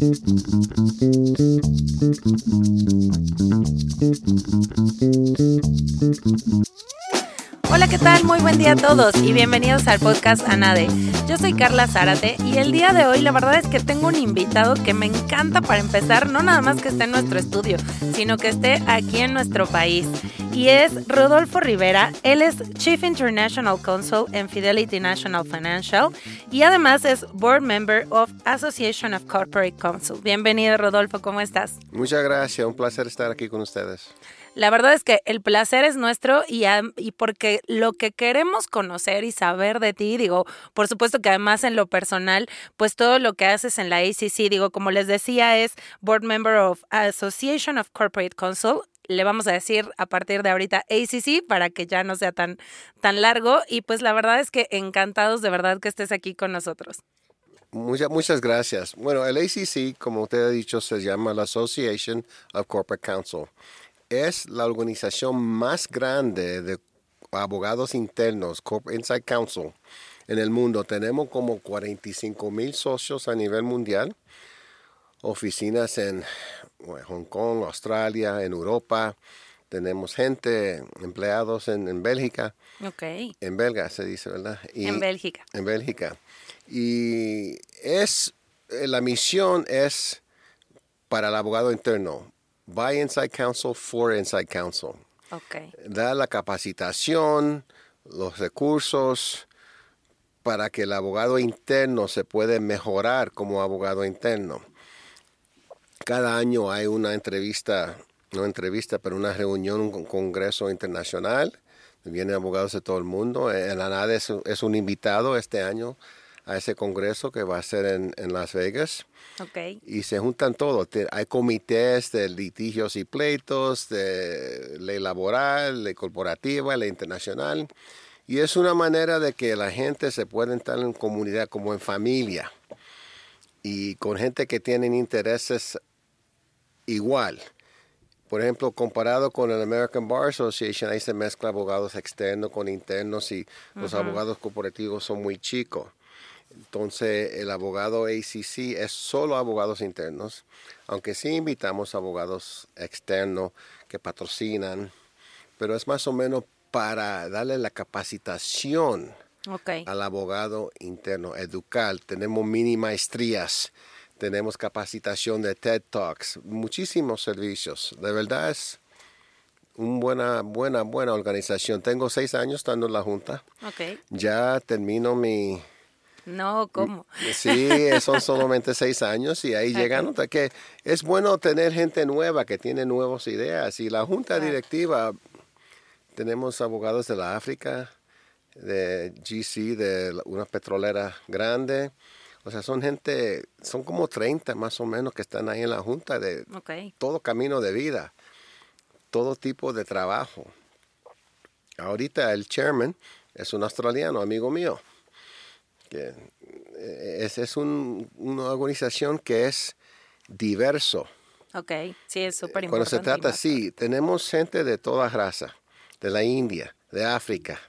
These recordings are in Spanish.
Thank you. Hola, ¿qué tal? Muy buen día a todos y bienvenidos al podcast ANADE. Yo soy Carla Zárate y el día de hoy la verdad es que tengo un invitado que me encanta para empezar, no nada más que esté en nuestro estudio, sino que esté aquí en nuestro país. Y es Rodolfo Rivera, él es Chief International Counsel en Fidelity National Financial y además es Board Member of Association of Corporate Counsel. Bienvenido Rodolfo, ¿cómo estás? Muchas gracias, un placer estar aquí con ustedes. La verdad es que el placer es nuestro y, y, porque lo que queremos conocer y saber de ti, digo, por supuesto que además en lo personal, pues todo lo que haces en la ACC, digo, como les decía, es Board Member of Association of Corporate Counsel. Le vamos a decir a partir de ahorita ACC para que ya no sea tan, tan largo. Y pues la verdad es que encantados de verdad que estés aquí con nosotros. Muchas, muchas gracias. Bueno, el ACC, como usted ha dicho, se llama la Association of Corporate Counsel es la organización más grande de abogados internos, Corporate Inside Counsel, en el mundo. Tenemos como 45 mil socios a nivel mundial, oficinas en Hong Kong, Australia, en Europa. Tenemos gente, empleados en, en Bélgica. Ok. En belga se dice, ¿verdad? en Bélgica. En Bélgica. Y es, la misión es para el abogado interno, by Inside Counsel for Inside Counsel. Okay. Da la capacitación, los recursos para que el abogado interno se pueda mejorar como abogado interno. Cada año hay una entrevista, no entrevista, pero una reunión, un congreso internacional. Vienen abogados de todo el mundo. El ANAD es, es un invitado este año a ese congreso que va a ser en, en Las Vegas. Okay. Y se juntan todos. Hay comités de litigios y pleitos, de ley laboral, ley corporativa, ley internacional. Y es una manera de que la gente se pueda estar en comunidad como en familia y con gente que tienen intereses igual. Por ejemplo, comparado con el American Bar Association, ahí se mezcla abogados externos con internos y los abogados corporativos son muy chicos. Entonces, el abogado ACC es solo abogados internos, aunque sí invitamos abogados externos que patrocinan, pero es más o menos para darle la capacitación okay. al abogado interno, educar. Tenemos mini maestrías, tenemos capacitación de TED Talks, muchísimos servicios. De verdad es una buena, buena, buena organización. Tengo seis años estando en la Junta. Okay. Ya termino mi no, ¿cómo? Sí, son solamente seis años y ahí llegan. Que es bueno tener gente nueva que tiene nuevas ideas. Y la junta directiva, tenemos abogados de la África, de GC, de una petrolera grande. O sea, son gente, son como 30 más o menos que están ahí en la junta de okay. todo camino de vida, todo tipo de trabajo. Ahorita el chairman es un australiano, amigo mío que es, es un, una organización que es diverso. Ok, sí, es súper importante. Cuando se trata, sí, tenemos gente de toda raza, de la India, de África,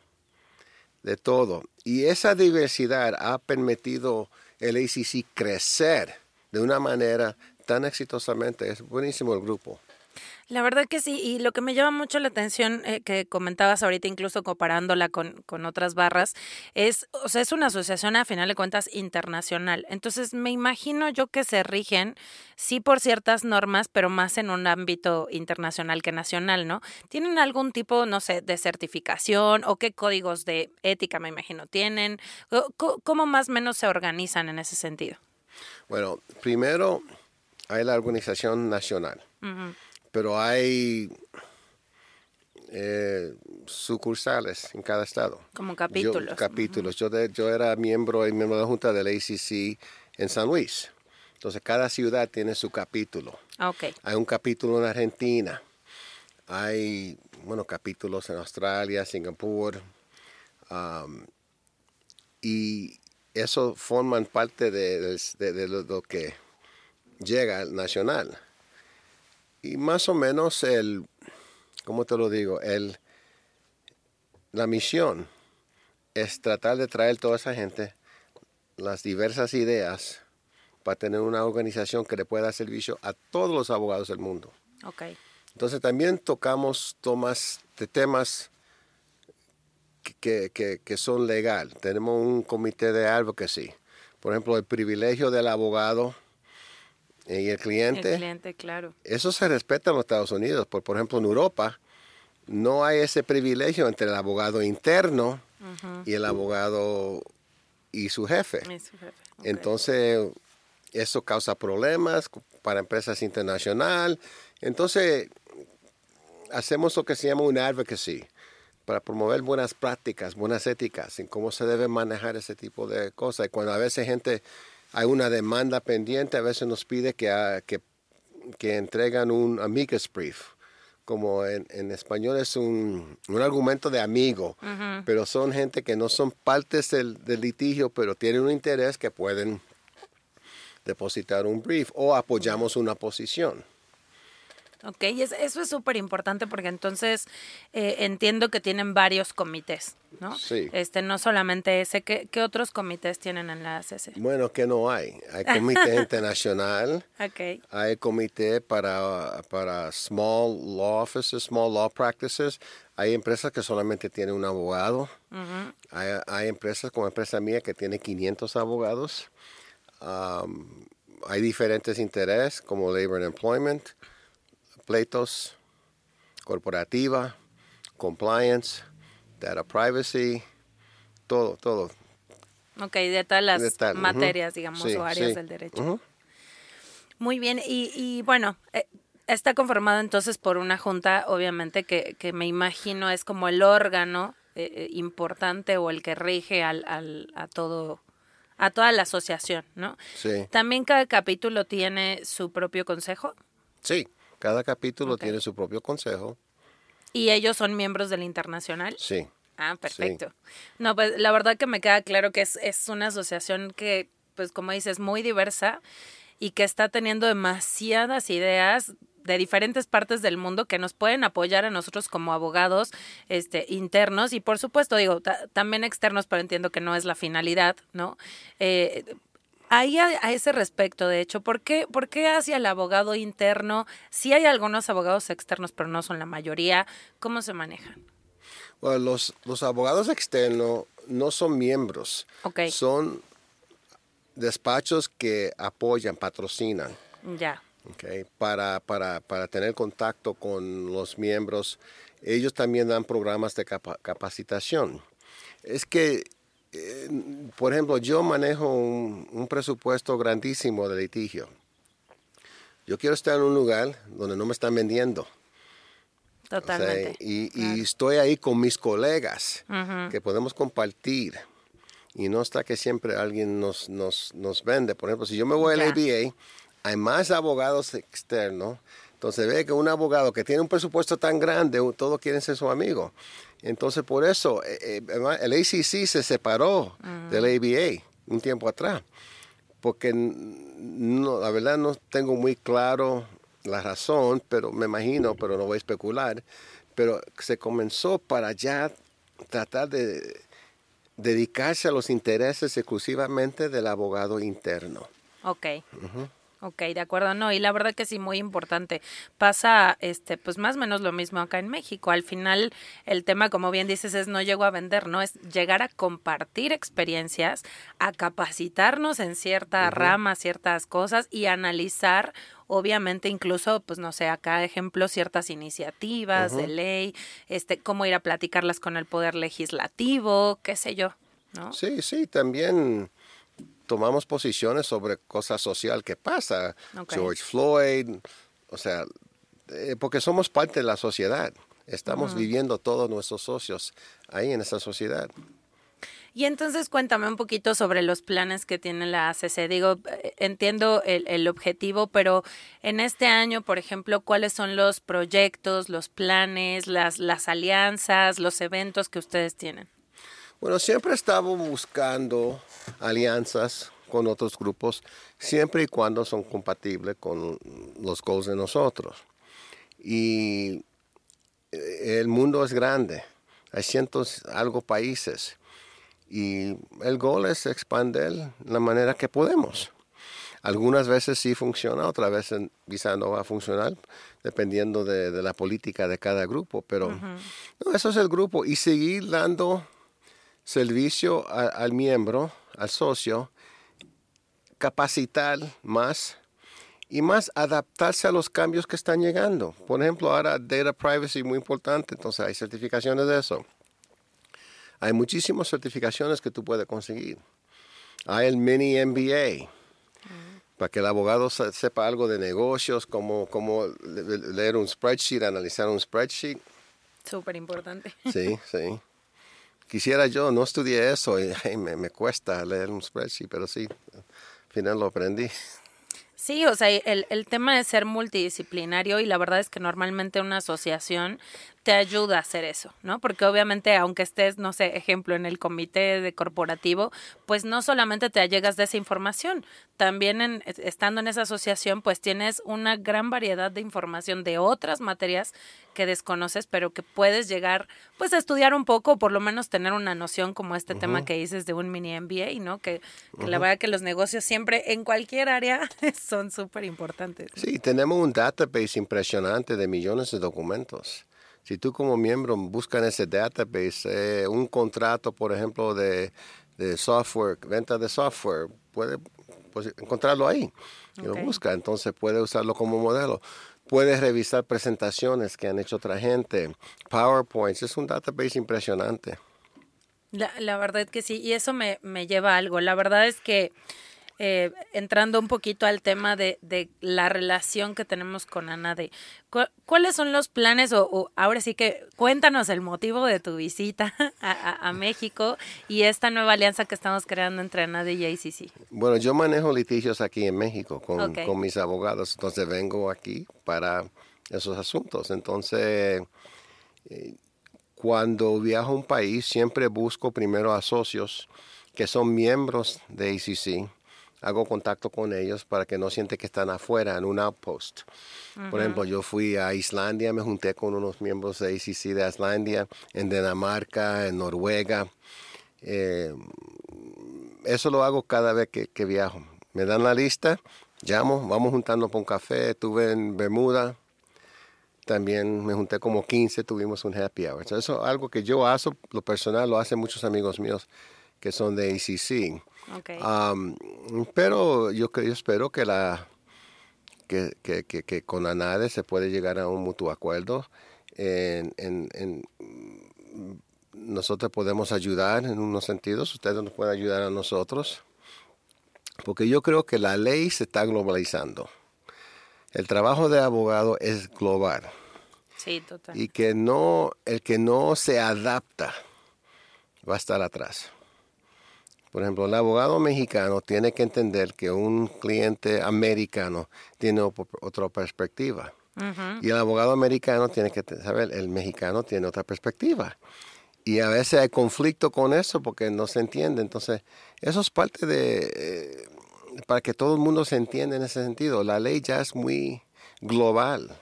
de todo. Y esa diversidad ha permitido el ACC crecer de una manera tan exitosamente. Es buenísimo el grupo. La verdad que sí, y lo que me llama mucho la atención eh, que comentabas ahorita, incluso comparándola con, con, otras barras, es, o sea, es una asociación a final de cuentas internacional. Entonces, me imagino yo que se rigen, sí, por ciertas normas, pero más en un ámbito internacional que nacional, ¿no? ¿Tienen algún tipo, no sé, de certificación o qué códigos de ética, me imagino, tienen? ¿Cómo más o menos se organizan en ese sentido? Bueno, primero hay la organización nacional. Uh -huh pero hay eh, sucursales en cada estado. Como capítulos. Yo, capítulos. Uh -huh. yo, de, yo, era miembro y miembro de la Junta del ACC en San Luis. Entonces, cada ciudad tiene su capítulo. Okay. Hay un capítulo en Argentina. Hay, bueno, capítulos en Australia, Singapur. Um, y eso forman parte de, de, de, de lo que llega al nacional. Y más o menos el, ¿cómo te lo digo? El, la misión es tratar de traer toda esa gente las diversas ideas para tener una organización que le pueda dar servicio a todos los abogados del mundo. Ok. Entonces también tocamos tomas de temas que, que, que son legal. Tenemos un comité de advocacy. Por ejemplo, el privilegio del abogado y el cliente. El cliente, claro. Eso se respeta en los Estados Unidos. Por, por ejemplo, en Europa no hay ese privilegio entre el abogado interno y el abogado y su jefe. Y su jefe, ok. Entonces, eso causa problemas para empresas internacionales. Entonces, hacemos lo que se llama un advocacy para promover buenas prácticas, buenas éticas en cómo se debe manejar ese tipo de cosas. Y cuando a veces gente hay una demanda pendiente, a veces nos pide que, ha- que, que entregan un amicus brief. Como en, en español es un, un argumento de amigo, pero son gente que no son partes del, del litigio, pero tienen un interés que pueden depositar un brief o apoyamos una posición. Ok, eso es súper importante porque entonces eh, entiendo que tienen varios comités, ¿no? Sí. Este, no solamente ese, ¿qué, qué otros comités tienen en la ACC? Bueno, que no hay. Hay comité internacional, Ok, hay comité para, para small law offices, small law practices. Hay empresas que solamente tienen un abogado. hay, hay empresas como empresa mía que tiene 500 abogados. Um, hay diferentes intereses como labor and employment, pleitos, corporativa, compliance, data privacy, todo, todo. ok, de todas las De tal, materias, digamos, Sí, o áreas sí. del derecho. Ujú. Muy bien, y, y bueno, eh, está conformado entonces por una junta, obviamente, que, que me imagino es como el órgano eh, eh, importante o el que rige al, al, a todo a toda la asociación, ¿no? Sí. También cada capítulo tiene su propio consejo Sí, cada capítulo tiene su propio consejo. y ellos son miembros del internacional. Sí. Ah, perfecto. No, pues la verdad que me queda claro que es, es una asociación que, pues como dices, muy diversa y que está teniendo demasiadas ideas de diferentes partes del mundo que nos pueden apoyar a nosotros como abogados este, internos y por supuesto digo ta- también externos pero entiendo que no es la finalidad no Eh, Ahí a, a ese respecto, de hecho, ¿por qué, ¿por qué hacia el abogado interno? Sí hay algunos abogados externos, pero no son la mayoría. ¿Cómo se manejan? Bueno, los, los abogados externos no son miembros. Ok. Son despachos que apoyan, patrocinan. Ya. ok, Para, para, para tener contacto con los miembros. Ellos también dan programas de capa- capacitación. Es que, eh, por ejemplo, yo manejo un, un presupuesto grandísimo de litigio. Yo quiero estar en un lugar donde no me están vendiendo. O sea, Totalmente. y, estoy ahí con mis colegas que podemos compartir. Y no está que siempre alguien nos, nos, nos vende. Por ejemplo, si yo me voy al. ABA, hay más abogados externos. Entonces ve que un abogado que tiene un presupuesto tan grande, todos quieren ser su amigo. Entonces por eso eh, eh, el ACC se separó del ABA un tiempo atrás. Porque no, la verdad no tengo muy claro la razón, pero me imagino, pero no voy a especular. Pero se comenzó para ya tratar de dedicarse a los intereses exclusivamente del abogado interno. Ok. Ok, de acuerdo, no, y la verdad que sí, muy importante. Pasa, este, pues más o menos lo mismo acá en México. Al final, el tema, como bien dices, es no llego a vender, ¿no? Es llegar a compartir experiencias, a capacitarnos en cierta rama, ciertas cosas y analizar, obviamente, incluso, pues no sé, acá ejemplo, ciertas iniciativas de ley, este, cómo ir a platicarlas con el poder legislativo, qué sé yo, ¿no? Sí, sí, también tomamos posiciones sobre cosas social que pasa. George Floyd, o sea, eh, porque somos parte de la sociedad. Estamos viviendo todos nuestros socios ahí en esa sociedad. Y entonces cuéntame un poquito sobre los planes que tiene la ACC. Digo, eh, entiendo el, el objetivo, pero en este año, por ejemplo, ¿cuáles son los proyectos, los planes, las, las alianzas, los eventos que ustedes tienen? Bueno, siempre estamos buscando alianzas con otros grupos, siempre y cuando son compatibles con los goals de nosotros. Y eh, el mundo es grande, hay cientos algo países y el goal es expandir la manera que podemos. Algunas veces sí funciona, otras veces quizá no va a funcionar, dependiendo de, la política de cada grupo. Pero eso es el grupo. Y seguir dando servicio al miembro, al socio, capacitar más y más adaptarse a los cambios que están llegando. Por ejemplo, ahora data privacy muy importante, entonces hay certificaciones de eso. Hay muchísimas certificaciones que tú puedes conseguir. Hay el mini MBA, para que el abogado sepa algo de negocios, como, como leer un spreadsheet, analizar un spreadsheet. Súper importante. Sí, sí. Quisiera yo, no estudié eso y me, me cuesta leer un spreadsheet, pero sí, al final lo aprendí. Sí, o sea, el, el tema de ser multidisciplinario y la verdad es que normalmente una asociación te ayuda a hacer eso, ¿no? Porque obviamente aunque estés, no sé, ejemplo, en el comité de corporativo, pues no solamente te allegas de esa información, también en, estando en esa asociación, pues tienes una gran variedad de información de otras materias que desconoces, pero que puedes llegar, pues a estudiar un poco, o por lo menos tener una noción como este tema que dices de un mini MBA, ¿no? Que, la verdad que los negocios siempre, en cualquier área, son súper importantes. Sí, tenemos un database impresionante de millones de documentos si tú como miembro buscas en ese database eh, un contrato, por ejemplo, de, software, venta de software, puede pues, encontrarlo ahí. Y lo busca, entonces puede usarlo como modelo. Puedes revisar presentaciones que han hecho otra gente, PowerPoints, es un database impresionante. La, la verdad que sí, y eso me, me lleva a algo. La verdad es que eh, entrando un poquito al tema de, de, la relación que tenemos con Ana, de cuáles son los planes, o, ahora sí que cuéntanos el motivo de tu visita a, México y esta nueva alianza que estamos creando entre Ana y ACC. Bueno, yo manejo litigios aquí en México con, con mis abogados, entonces vengo aquí para esos asuntos. Entonces, eh, cuando viajo a un país, siempre busco primero a socios que son miembros de ACC hago contacto con ellos para que no sienten que están afuera en un outpost. Por ejemplo, yo fui a Islandia, me junté con unos miembros de ACC de Islandia, en Dinamarca, en Noruega. Eh, eso lo hago cada vez que, viajo. Me dan la lista, llamo, vamos juntando por un café, estuve en Bermuda, también me junté como 15, tuvimos un happy hour. eso es algo que yo hago, lo personal lo hacen muchos amigos míos que son de ACC pero yo, yo espero que la que, que, que, con ANADE se puede llegar a un mutuo acuerdo. En, en, nosotros podemos ayudar en unos sentidos, ustedes nos pueden ayudar a nosotros, porque yo creo que la ley se está globalizando. El trabajo de abogado es global. Sí, total. Y que no, el que no se adapta va a estar atrás. Por ejemplo, el abogado mexicano tiene que entender que un cliente americano tiene otra perspectiva. Y el abogado americano tiene que saber, el mexicano tiene otra perspectiva. Y a veces hay conflicto con eso porque no se entiende. Entonces, eso es parte de, eh, para que todo el mundo se entienda en ese sentido. La ley ya es muy global.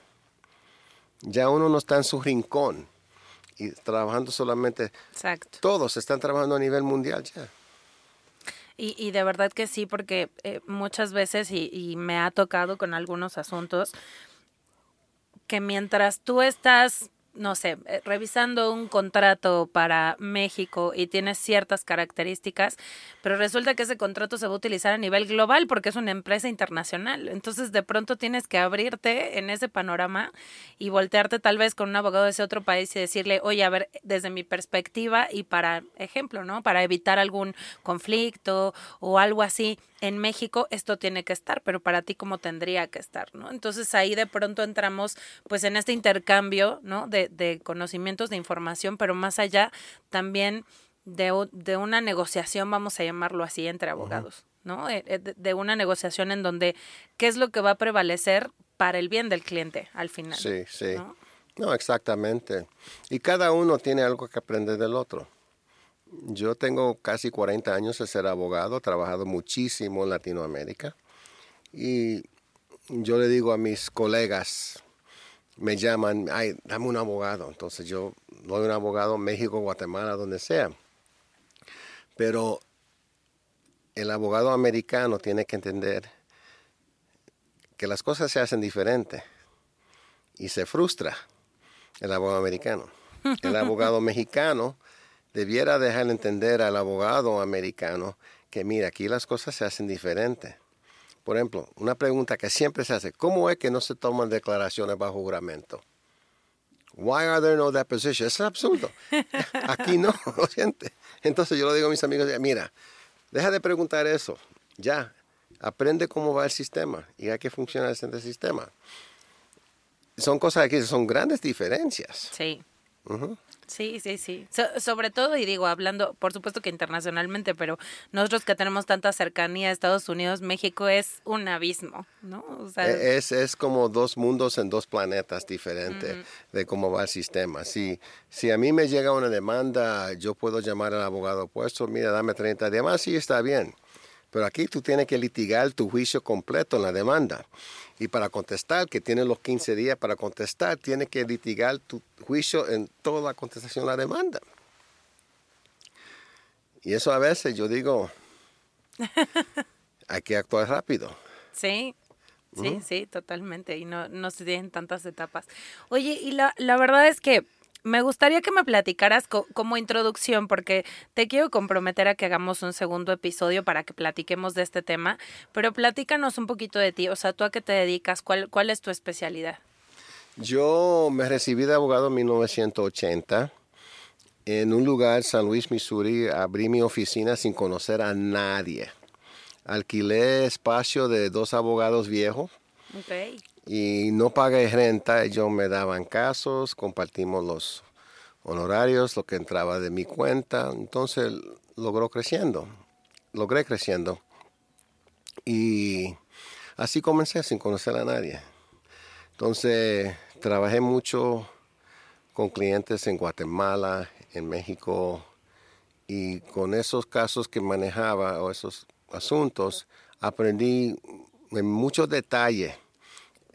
Ya uno no está en su rincón y trabajando solamente. Exacto. Todos están trabajando a nivel mundial ya. Y, y de verdad que sí, porque eh, muchas veces, y, y me ha tocado con algunos asuntos, que mientras tú estás no sé, eh, revisando un contrato para México y tiene ciertas características, pero resulta que ese contrato se va a utilizar a nivel global porque es una empresa internacional. Entonces, de pronto tienes que abrirte en ese panorama y voltearte tal vez con un abogado de ese otro país y decirle, oye, a ver, desde mi perspectiva y para ejemplo, ¿no? Para evitar algún conflicto o algo así, en México esto tiene que estar, pero para ti cómo tendría que estar, ¿no? Entonces ahí de pronto entramos pues en este intercambio, ¿no? De, de conocimientos, de información, pero más allá también de, de, una negociación, vamos a llamarlo así, entre abogados, ¿no? Eh, eh, de, una negociación en donde qué es lo que va a prevalecer para el bien del cliente al final. Sí, sí. no exactamente. Y cada uno tiene algo que aprender del otro. Yo tengo casi 40 años de ser abogado, he trabajado muchísimo en Latinoamérica y yo le digo a mis colegas, me llaman, ay, dame un abogado. Entonces yo doy un abogado en México, Guatemala, donde sea. Pero el abogado americano tiene que entender que las cosas se hacen diferente y se frustra el abogado americano. El abogado mexicano debiera dejar entender al abogado americano que mira, aquí las cosas se hacen diferente. Por ejemplo, una pregunta que siempre se hace, ¿cómo es que no se toman declaraciones bajo juramento? Why are there no depositions? Es absurdo. Aquí no, lo siente. Entonces yo lo digo a mis amigos, mira, deja de preguntar eso. Ya, aprende cómo va el sistema y hay que funcionar este sistema. Son cosas que son grandes diferencias. Sí. Sí, sí, sí. sobre todo, y digo, hablando, por supuesto que internacionalmente, pero nosotros que tenemos tanta cercanía a Estados Unidos, México es un abismo, ¿no? E, es, es como dos mundos en dos planetas diferentes de cómo va el sistema. Si, si a mí me llega una demanda, yo puedo llamar al abogado puesto, mira, dame 30 días más, sí, está bien. Pero aquí tú tienes que litigar tu juicio completo en la demanda. Y para contestar, que tienes los 15 días para contestar, tienes que litigar tu juicio en toda la contestación de la demanda. Y eso a veces yo digo, hay que actuar rápido. Sí, sí, sí, totalmente. Y no, no se tienen tantas etapas. Oye, y la, la verdad es que me gustaría que me platicaras como introducción, porque te quiero comprometer a que hagamos un segundo episodio para que platiquemos de este tema, pero platícanos un poquito de ti, o sea, tú a qué te dedicas, cuál, cuál es tu especialidad. Yo me recibí de abogado en 1980. En un lugar, San Luis, Missouri, abrí mi oficina sin conocer a nadie. Alquilé espacio de dos abogados viejos. Okay y no pagué renta, ellos me daban casos, compartimos los honorarios, lo que entraba de mi cuenta, entonces logró creciendo, logré creciendo. Y así comencé sin conocer a nadie. Entonces trabajé mucho con clientes en Guatemala, en México, y con esos casos que manejaba o esos asuntos aprendí en muchos detalles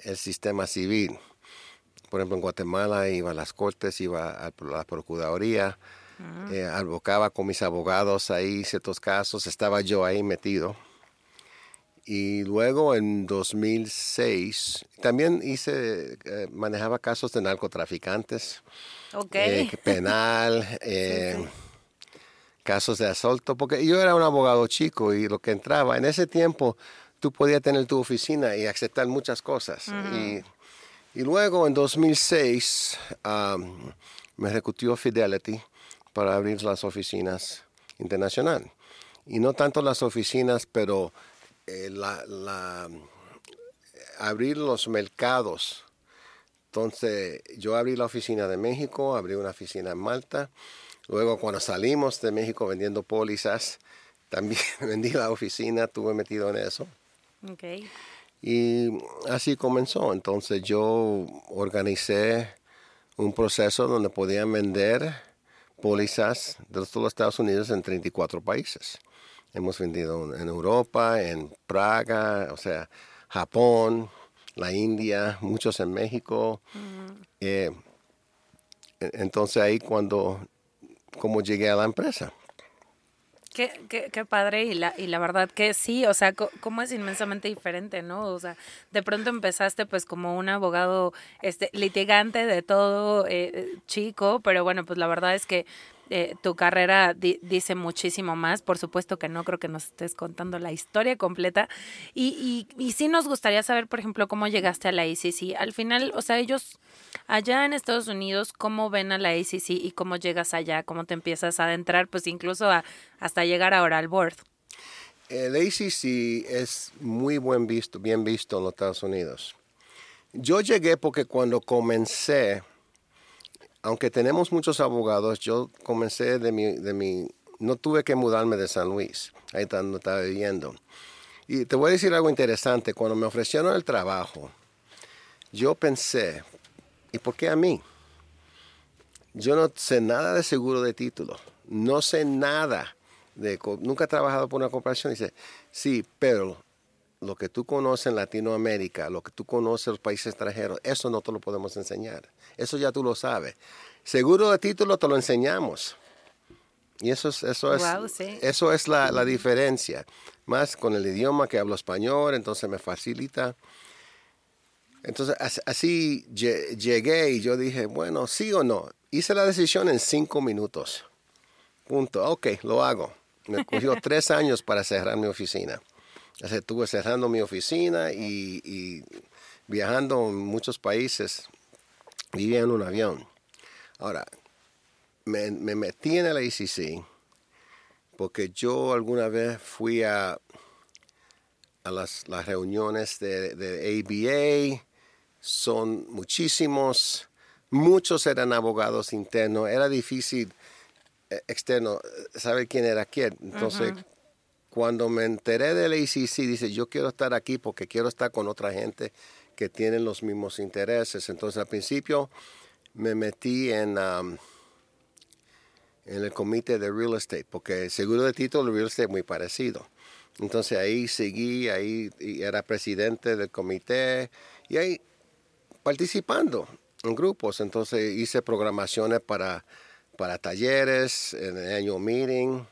el sistema civil. Por ejemplo, en Guatemala iba a las cortes, iba a la Procuraduría, uh con mis abogados ahí ciertos casos, estaba yo ahí metido. Y luego en 2006 también hice, eh, manejaba casos de narcotraficantes, okay. penal, casos de asalto, porque yo era un abogado chico y lo que entraba en ese tiempo tú podías tener tu oficina y aceptar muchas cosas. y, luego en 2006 me reclutó Fidelity para abrir las oficinas internacionales. Y no tanto las oficinas, pero eh, la, abrir los mercados. Entonces yo abrí la oficina de México, abrí una oficina en Malta. Luego cuando salimos de México vendiendo pólizas, también vendí la oficina, estuve metido en eso. Y así comenzó. Entonces yo organicé un proceso donde podían vender pólizas de todos los Estados Unidos en 34 países. Hemos vendido en Europa, en Praga, o sea, Japón, la India, muchos en México. Eh, entonces ahí cuando, como llegué a la empresa. Qué, qué, qué, padre y la, y la verdad que sí, o sea, como es inmensamente diferente, ¿no? O sea, de pronto empezaste pues como un abogado este, litigante de todo eh, chico, pero bueno, pues la verdad es que eh, tu carrera dice muchísimo más. Por supuesto que no creo que nos estés contando la historia completa. Y, y, y sí nos gustaría saber, por ejemplo, cómo llegaste a la ICC. Al final, o sea, ellos allá en Estados Unidos, ¿cómo ven a la ICC y cómo llegas allá? ¿Cómo te empiezas a adentrar? Pues incluso hasta llegar ahora al board. El ACC es muy buen visto, bien visto en los Estados Unidos. Yo llegué porque cuando comencé, aunque tenemos muchos abogados, yo comencé de mi, de mi, no tuve que mudarme de San Luis, ahí donde estaba viviendo. Y te voy a decir algo interesante, cuando me ofrecieron el trabajo, yo pensé, ¿y por qué a mí? Yo no sé nada de seguro de título, no sé nada de, nunca he trabajado por una corporación. Dice, sí, pero lo que tú conoces en Latinoamérica, lo que tú conoces en los países extranjeros, eso no te lo podemos enseñar. Eso ya tú lo sabes. Seguro de título te lo enseñamos. Y eso es, eso es, eso es la, diferencia. Más con el idioma que hablo español, entonces me facilita. Entonces así llegué y yo dije, bueno, sí o no. Hice la decisión en cinco minutos. Punto. Ok, lo hago. Me cogió tres años para cerrar mi oficina. Estuve cerrando mi oficina y, viajando en muchos países. Vivía en un avión. Ahora, me, metí en el ACC porque yo alguna vez fui a, a las, reuniones de, ABA. Son muchísimos. Muchos eran abogados internos. Era difícil eh, externo, eh, sabe quién era quién. Entonces, cuando me enteré del ACC, dice, yo quiero estar aquí porque quiero estar con otra gente que tienen los mismos intereses. Entonces, al principio me metí en, en el comité de real estate, porque seguro de título real estate es muy parecido. Entonces ahí seguí, ahí era presidente del comité y ahí participando en grupos. Entonces hice programaciones para para talleres, en el año meeting,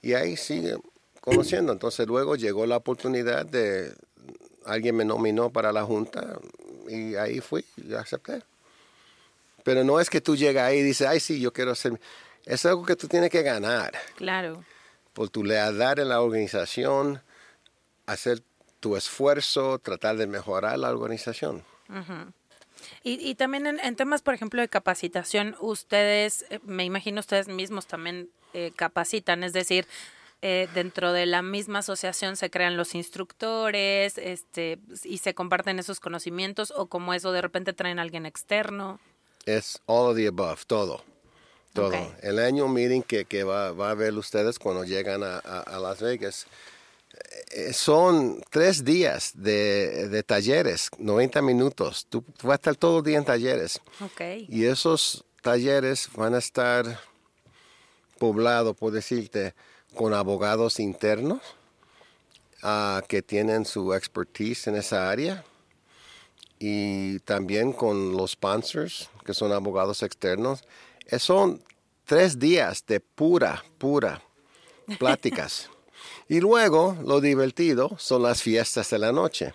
y ahí sigue conociendo. Entonces luego llegó la oportunidad de, alguien me nominó para la junta y ahí fui y acepté. Pero no es que tú llegas ahí y dices, ay, sí, yo quiero hacer. Es algo que tú tienes que ganar. Claro. Por tu lealtad en la organización, hacer tu esfuerzo, tratar de mejorar la organización. Y, también en, temas, por ejemplo, de capacitación, ustedes, eh, me imagino ustedes mismos también eh, capacitan, es decir, eh, dentro de la misma asociación se crean los instructores este, y se comparten esos conocimientos o como eso de repente traen a alguien externo. Es all of the above, todo. Todo. El año meeting que, que va, va, a ver ustedes cuando llegan a, a Las Vegas eh, son tres días de, talleres, 90 minutos. Tú, vas a estar todo el día en talleres. Y esos talleres van a estar poblados, por decirte, con abogados internos ah, que tienen su expertise en esa área y también con los sponsors, que son abogados externos. Eh, son tres días de pura, pura pláticas. Y luego lo divertido son las fiestas de la noche.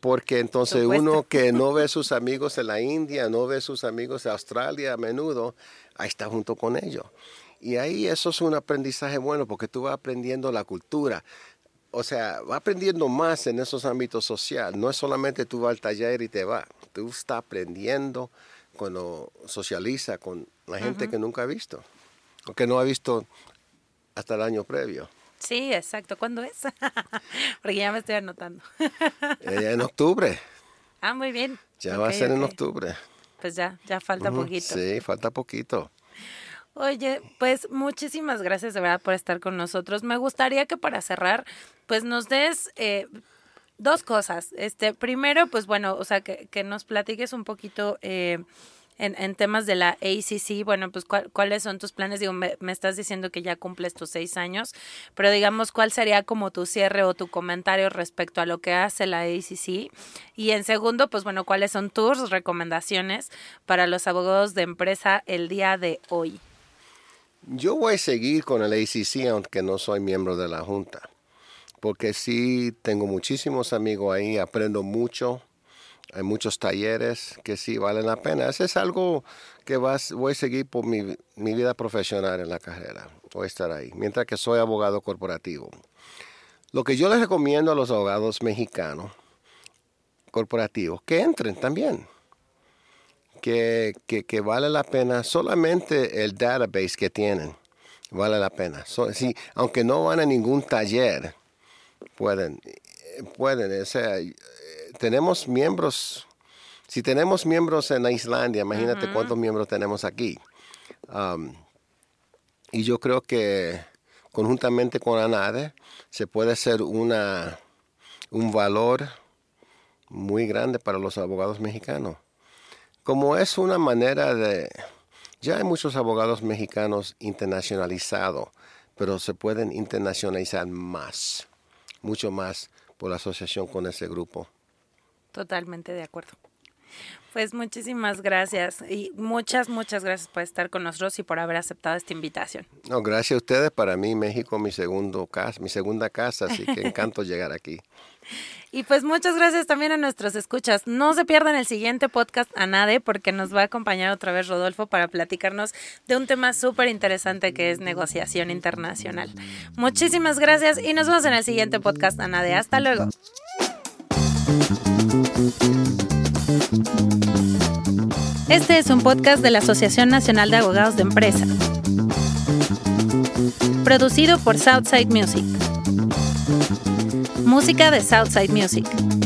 Porque entonces uno que no ve sus amigos en la India, no ve sus amigos de Australia a menudo, ahí está junto con ellos. Y ahí eso es un aprendizaje bueno porque tú vas aprendiendo la cultura. O sea, vas aprendiendo más en esos ámbitos sociales. No es solamente tú vas al taller y te vas. Tú estás aprendiendo cuando socializa con la gente que nunca ha visto. O que no ha visto hasta el año previo. Sí, exacto. ¿Cuándo es? Porque ya me estoy anotando. En octubre. Ah, muy bien. Ya va a ser en octubre. Pues ya, ya falta poquito. Sí, falta poquito. Oye, pues muchísimas gracias de verdad por estar con nosotros. Me gustaría que para cerrar, pues nos des eh, dos cosas. Este, primero, pues bueno, o sea, que, que nos platiques un poquito eh, en, en, temas de la ACC, bueno, pues cuáles son tus planes. Digo, me, estás diciendo que ya cumples tus seis años, pero digamos, ¿cuál sería como tu cierre o tu comentario respecto a lo que hace la ACC? Y en segundo, pues bueno, ¿cuáles son tus recomendaciones para los abogados de empresa el día de hoy? Yo voy a seguir con el ACC, aunque no soy miembro de la Junta, porque sí tengo muchísimos amigos ahí, aprendo mucho hay muchos talleres que sí valen la pena. Eso es algo que vas, voy a seguir por mi, vida profesional en la carrera. Voy a estar ahí, mientras que soy abogado corporativo. Lo que yo les recomiendo a los abogados mexicanos corporativos, que entren también. Que, que, vale la pena solamente el database que tienen. Vale la pena. aunque no van a ningún taller, pueden. Pueden. O sea, tenemos miembros, si tenemos miembros en Islandia, imagínate cuántos miembros tenemos aquí. Um, y yo creo que conjuntamente con ANADE se puede hacer una, un valor muy grande para los abogados mexicanos. Como es una manera de... Ya hay muchos abogados mexicanos internacionalizados, pero se pueden internacionalizar más, mucho más por la asociación con ese grupo. Totalmente de acuerdo. Pues muchísimas gracias y muchas, muchas gracias por estar con nosotros y por haber aceptado esta invitación. No, gracias a ustedes. Para mí México mi segundo casa, mi segunda casa, así que encanto llegar aquí. Y pues muchas gracias también a nuestros escuchas. No se pierdan el siguiente podcast a nadie porque nos va a acompañar otra vez Rodolfo para platicarnos de un tema súper interesante que es negociación internacional. Muchísimas gracias y nos vemos en el siguiente podcast a nadie. Hasta luego. Este es un podcast de la Asociación Nacional de Abogados de Empresa. Producido por Southside Music. Música de Southside Music.